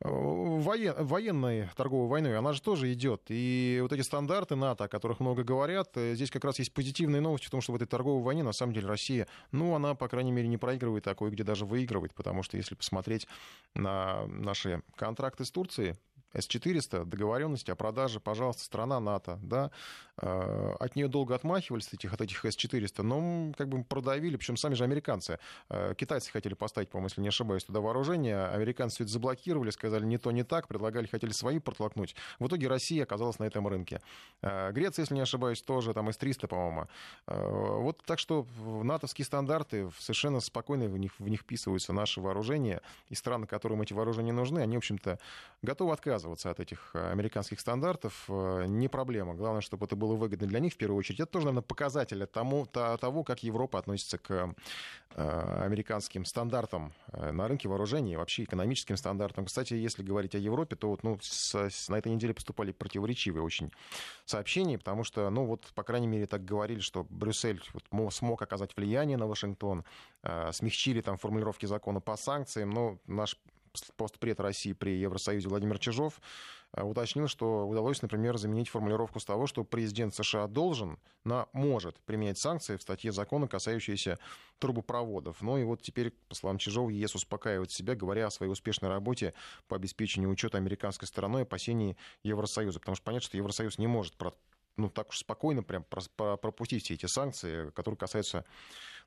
воен, военной торговой войной, она же тоже идет. И вот эти стандарты НАТО, о которых много говорят, э, здесь как раз есть позитивные новости в том, что в этой торговой войне на самом деле Россия, ну, она, по крайней мере, не проигрывает, а кое-где даже выигрывает, потому что если посмотреть на наши контракты с Турцией, с-400, договоренности о продаже, пожалуйста, страна НАТО, да, э, от нее долго отмахивались от этих, от этих С-400, но как бы продавили, причем сами же американцы. Э, китайцы хотели поставить, по-моему, если не ошибаюсь, туда вооружение, американцы это заблокировали, сказали не то, не так, предлагали, хотели свои протолкнуть. В итоге Россия оказалась на этом рынке. Э, Греция, если не ошибаюсь, тоже, там С-300, по-моему. Вот так что натовские стандарты совершенно спокойно в них, в них вписываются наши вооружения, и страны, которым эти вооружения нужны, они, в общем-то, готовы отказываться отказываться от этих э, американских стандартов э, не проблема. Главное, чтобы это было выгодно для них в первую очередь. Это тоже, наверное, показатель тому, того, как Европа относится к э, американским стандартам на рынке вооружений вообще экономическим стандартам. Кстати, если говорить о Европе, то вот, ну, с, с, на этой неделе поступали противоречивые очень сообщения, потому что, ну вот, по крайней мере, так говорили, что Брюссель вот, смог оказать влияние на Вашингтон, смягчили там формулировки закона по санкциям, но наш постпред России при Евросоюзе Владимир Чижов э, уточнил, что удалось, например, заменить формулировку с того, что президент США должен на может применять санкции в статье закона, касающиеся трубопроводов. Ну и вот теперь, по словам Чижова, ЕС успокаивает себя, говоря о своей успешной работе по обеспечению учета американской стороной опасений Евросоюза. Потому что понятно, что Евросоюз не может ну, так уж спокойно прям пропустить все эти санкции, которые касаются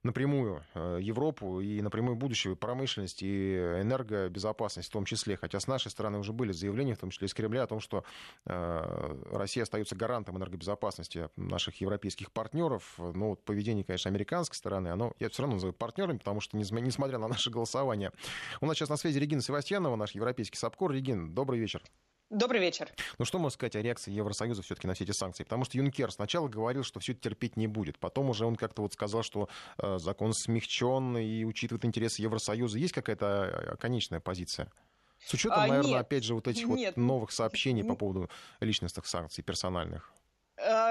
напрямую э, Европу и напрямую будущего промышленности и энергобезопасности в том числе. Хотя с нашей стороны уже были заявления, в том числе из Кремля, о том, что э, Россия остается гарантом энергобезопасности наших европейских партнеров. Но вот поведение, конечно, американской стороны, оно, я все равно называю партнерами, потому что, несмотря на наше голосование, у нас сейчас на связи Регина Севастьянова, наш европейский САПКОР. Регин, добрый вечер. Добрый вечер. Ну что можно сказать о реакции Евросоюза все-таки на все эти санкции? Потому что Юнкер сначала говорил, что все это терпеть не будет. Потом уже он как-то вот сказал, что э, закон смягчен и учитывает интересы Евросоюза. Есть какая-то э, конечная позиция? С учетом, а, наверное, нет, опять же, вот этих нет. вот новых сообщений по поводу личностных санкций персональных.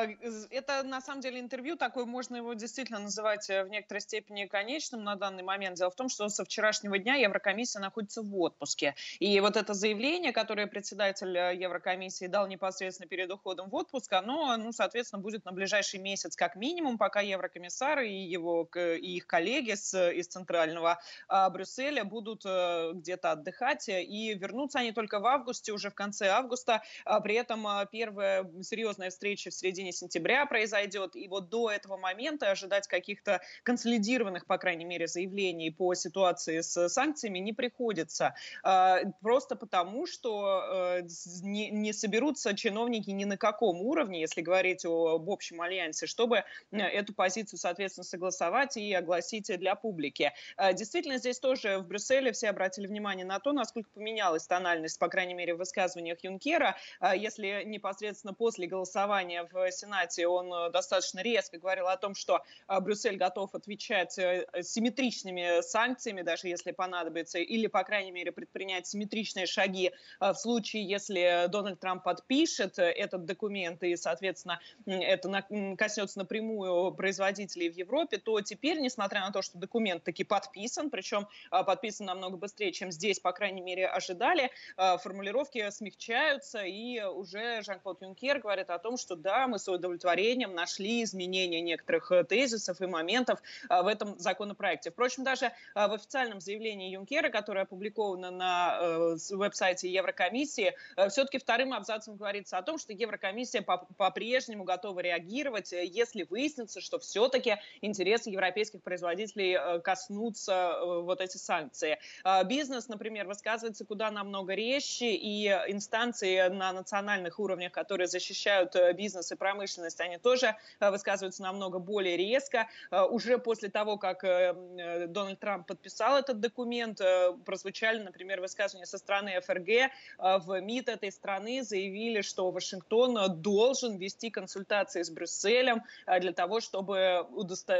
Э, это, на самом деле, интервью такое, можно его действительно называть э, в некоторой степени конечным на данный момент. Дело в том, что со вчерашнего дня Еврокомиссия находится в отпуске. И вот это заявление, которое председатель э, Еврокомиссии дал непосредственно перед уходом в отпуск, оно, ну, соответственно, будет на ближайший месяц как минимум, пока еврокомиссары и, его, и их коллеги с, из Центрального а, Брюсселя будут где-то отдыхать. И вернутся они только в августе, уже в конце августа. А при этом первая серьезная встреча в середине сентября произойдет. И вот до этого момента ожидать каких-то консолидированных, по крайней мере, заявлений по ситуации с санкциями не приходится. А, просто потому, что э, не соберутся чиновники ни на каком уровне, если говорить об общем альянсе, чтобы э, эту позицию, соответственно, согласовать и огласить для публики. А, действительно, здесь тоже в Брюсселе все обратили внимание на то, насколько поменялась тональность, по крайней мере, в высказываниях Юнкера. А, если непосредственно после голосования в Сенате он достаточно резко говорил о том, что Брюссель готов отвечать симметричными санкциями, даже если понадобится, или, по крайней мере, предпринять симметричные шаги в случае, если Дональд Трамп подпишет этот документ, и, соответственно, это коснется напрямую производителей в Европе, то теперь, несмотря на то, что документ таки подписан, причем подписан намного быстрее, чем здесь, по крайней мере, ожидали, формулировки смягчаются, и уже Жан-Клод Юнкер говорит о том, что да, мы с удовлетворением нашли изменения некоторых э, тезисов и моментов в этом законопроекте. Впрочем, даже в официальном заявлении Юнкера, которое опубликовано на э, веб-сайте Еврокомиссии, э, все-таки вторым абзацем говорится о том, что Еврокомиссия по-прежнему готова реагировать, если выяснится, что все-таки интересы европейских производителей коснутся вот эти санкции. Бизнес, например, высказывается куда намного резче, и инстанции на национальных уровнях, которые защищают бизнес и промышленность, они тоже высказываются намного более резко. Уже после того, как Дональд Трамп подписал этот документ, прозвучали, например, высказывания со стороны ФРГ. В МИД этой страны заявили, что Вашингтон должен вести консультации с Брюсселем для того, чтобы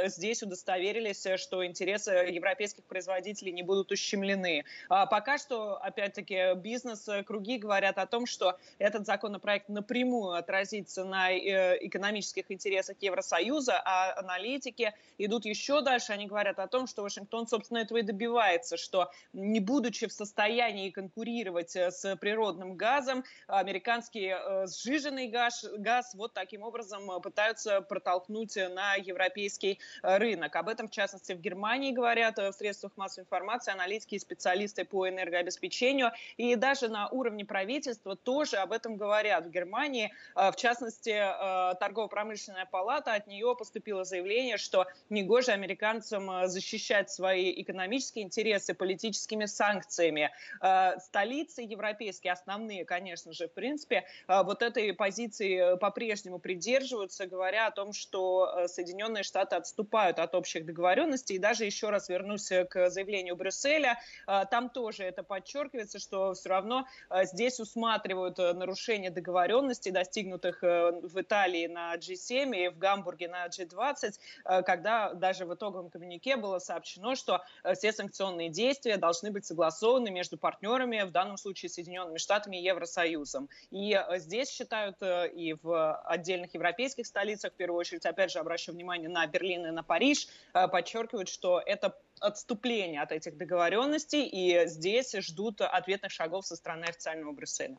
здесь удостоверились, что интересы европейских производителей не будут ущемлены. Пока что, опять-таки, бизнес-круги говорят о том, что этот законопроект напрямую отразится на э, экономических интересах Евросоюза, а аналитики идут еще дальше. Они говорят о том, что Вашингтон, собственно, этого и добивается, что не будучи в состоянии конкурировать э, с природным газом, американский э, сжиженный газ, газ вот таким образом пытаются протолкнуть на европейский рынок. Об этом, в частности, в Германии говорят в средствах массовой информации аналитики и специалисты по энергообеспечению. И даже на уровне правительства тоже об этом говорят. В Германии, э, в частности, э, торгово-промышленная палата, от нее поступило заявление, что негоже американцам э, защищать свои экономические интересы политическими санкциями. Столицы европейские, основные, конечно же, в принципе, вот этой позиции по-прежнему придерживаются, говоря о том, что Соединенные Штаты отступают от общих договоренностей. И даже еще раз вернусь к заявлению Брюсселя, там тоже это подчеркивается, что все равно здесь усматривают нарушение договоренностей, достигнутых э, в Италии на G7 и в Гамбурге на G20, э, когда даже в итоговом коммюнике было сообщено, что э, все санкционные действия должны быть согласованы между партнерами, в данном случае Соединенными Штатами и Евросоюзом. И здесь считают и в отдельных европейских столицах, в первую очередь, опять же, обращаю внимание на Берлин и на Париж, подчеркивают, что это отступление от этих договоренностей, и здесь ждут ответных шагов со стороны официального Брюсселя.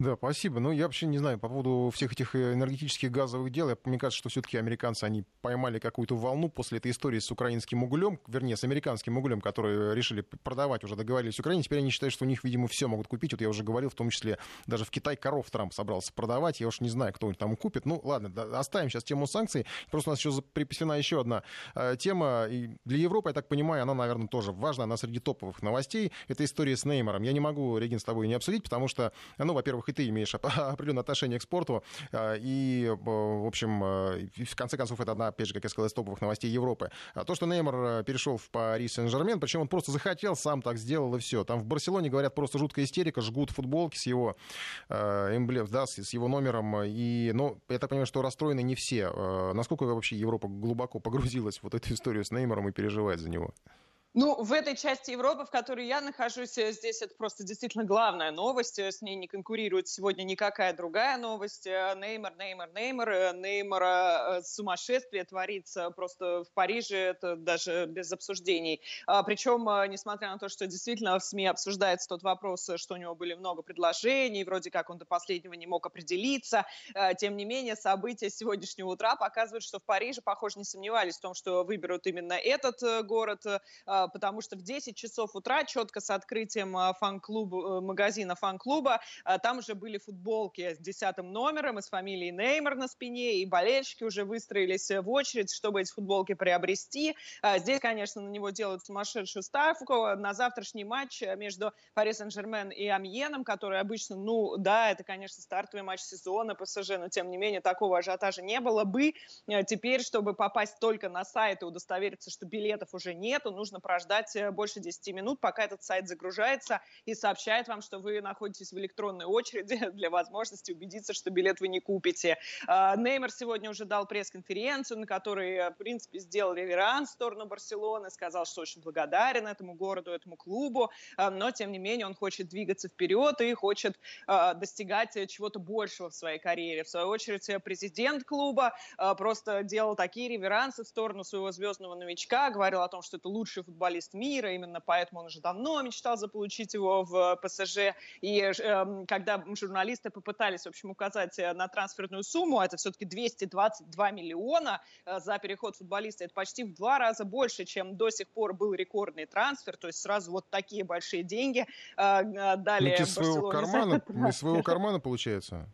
Да, спасибо. Ну, я вообще не знаю, по поводу всех этих э, энергетических газовых дел, мне кажется, что все-таки американцы, они поймали какую-то волну после этой истории с украинским углем, вернее, с американским углем, который решили продавать, уже договорились с Украиной. Теперь они считают, что у них, видимо, все могут купить. Вот я уже говорил, в том числе даже в Китай коров Трамп собрался продавать. Я уж не знаю, кто там купит. Ну, ладно, оставим сейчас тему санкций. Просто у нас еще припасена еще одна э, тема. И для Европы, я так понимаю, она, наверное, тоже важна. Она среди топовых новостей. Это история с Неймаром. Я не могу, Регин, с тобой не обсудить, потому что, ну, во-первых, и ты имеешь определенное отношение к спорту. А, и, э, в общем, э, в конце концов, это одна, опять же, как я сказал, из топовых новостей Европы. А то, что Неймар э, перешел в Пари Сен-Жермен, причем он просто захотел, сам так сделал, и все. Там в Барселоне, говорят, просто жуткая истерика, жгут футболки с его эмблем, да, с его номером. И, ну, я так понимаю, что расстроены не все. Насколько вообще Европа глубоко погрузилась в вот эту историю с Неймаром и переживает за него? Ну, в этой части Европы, в которой я нахожусь, э, здесь это просто действительно главная новость. Э, с ней не конкурирует сегодня никакая другая новость. Э, Неймар, Неймар, Неймар. Неймара сумасшествие творится просто в Париже, это даже без обсуждений. А, Причем, несмотря на то, что действительно в СМИ обсуждается тот вопрос, что у него были много предложений, вроде как он до последнего не мог определиться, тем не менее события сегодняшнего утра показывают, что в Париже, похоже, не сомневались в том, что выберут именно этот город потому что в 10 часов утра, четко с открытием а, фан-клуба, э, магазина фан-клуба, а, там уже были футболки с десятым номером и с фамилией Неймар на спине, и болельщики уже выстроились в очередь, чтобы эти футболки приобрести. Здесь, конечно, на него делают сумасшедшую ставку. На завтрашний матч между Пари Сен-Жермен и Амьеном, который обычно, ну да, это, конечно, стартовый матч сезона ПСЖ, но тем не менее такого ажиотажа не было бы. Теперь, чтобы попасть только на сайт и удостовериться, что билетов уже нету, нужно прождать больше 10 минут, пока этот сайт загружается и сообщает вам, что вы находитесь в электронной очереди для возможности убедиться, что билет вы не купите. Неймар сегодня уже дал пресс-конференцию, на которой, в принципе, сделал реверанс в сторону Барселоны, сказал, что очень благодарен этому городу, этому клубу, но, тем не менее, он хочет двигаться вперед и хочет достигать чего-то большего в своей карьере. В свою очередь, президент клуба просто делал такие реверансы в сторону своего звездного новичка, говорил о том, что это лучший футболист мира, именно поэтому он уже давно мечтал заполучить его в ПСЖ. И э, когда журналисты попытались, в общем, указать э, на трансферную сумму, это все-таки 222 миллиона э, за переход футболиста, это почти в два раза больше, чем до сих пор был рекордный трансфер, то есть сразу вот такие большие деньги э дали ну, из своего кармана, из своего кармана получается?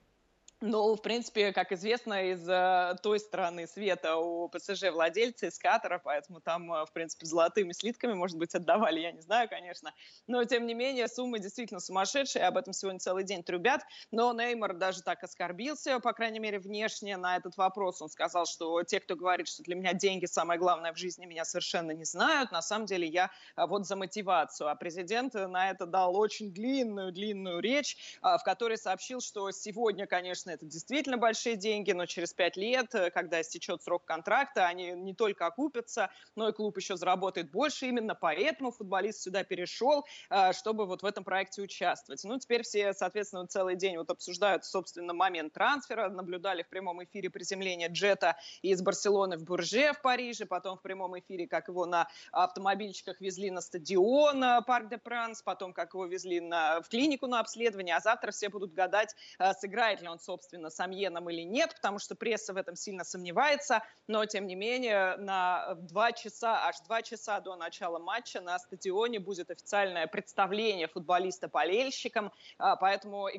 Ну, в принципе, как известно, из э, той стороны света у ПСЖ владельцы из Катара, поэтому там, э, в принципе, золотыми слитками, может быть, отдавали, я не знаю, конечно. Но, тем не менее, суммы действительно сумасшедшие, об этом сегодня целый день трубят. Но Неймар даже так оскорбился, по крайней мере, внешне на этот вопрос. Он сказал, что те, кто говорит, что для меня деньги самое главное в жизни, меня совершенно не знают. На самом деле я э, вот за мотивацию. А президент на это дал очень длинную-длинную речь, в которой сообщил, что сегодня, конечно, это действительно большие деньги, но через пять лет, э, когда истечет срок контракта, они не только окупятся, но и клуб еще заработает больше. Именно поэтому футболист сюда перешел, э, чтобы вот в этом проекте участвовать. Ну, теперь все, соответственно, целый день вот обсуждают, собственно, момент трансфера, наблюдали в прямом эфире приземление джета из Барселоны в Бурже в Париже, потом в прямом эфире, как его на автомобильчиках везли на стадион э, Парк де Пранс, потом как его везли на, в клинику на обследование, а завтра все будут гадать, сыграет ли он, собственно, собственно, Самьеном или нет, потому что пресса в этом сильно сомневается, но, тем не менее, на два часа, аж два часа до начала матча на стадионе будет официальное представление футболиста болельщикам, а, поэтому э,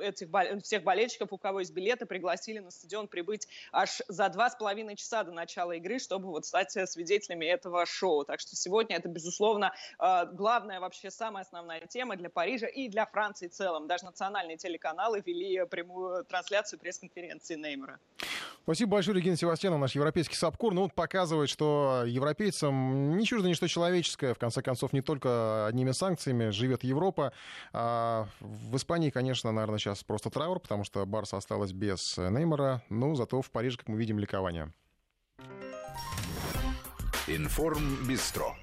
этих, всех болельщиков, у кого есть билеты, пригласили на стадион прибыть аж за два с половиной часа до начала игры, чтобы вот стать свидетелями этого шоу. Так что сегодня это, безусловно, а, главная, вообще самая основная тема для Парижа и для Франции в целом. Даже национальные телеканалы вели прямую трансляцию пресс-конференции Неймара. Спасибо большое, Регина Севастьянова, наш европейский САПКОР. Ну, вот показывает, что европейцам не чуждо ничто человеческое. В конце концов, не только одними санкциями живет Европа. А в Испании, конечно, наверное, сейчас просто траур, потому что Барса осталась без Неймара. Ну, зато в Париже, как мы видим, ликование. Информ Бистро.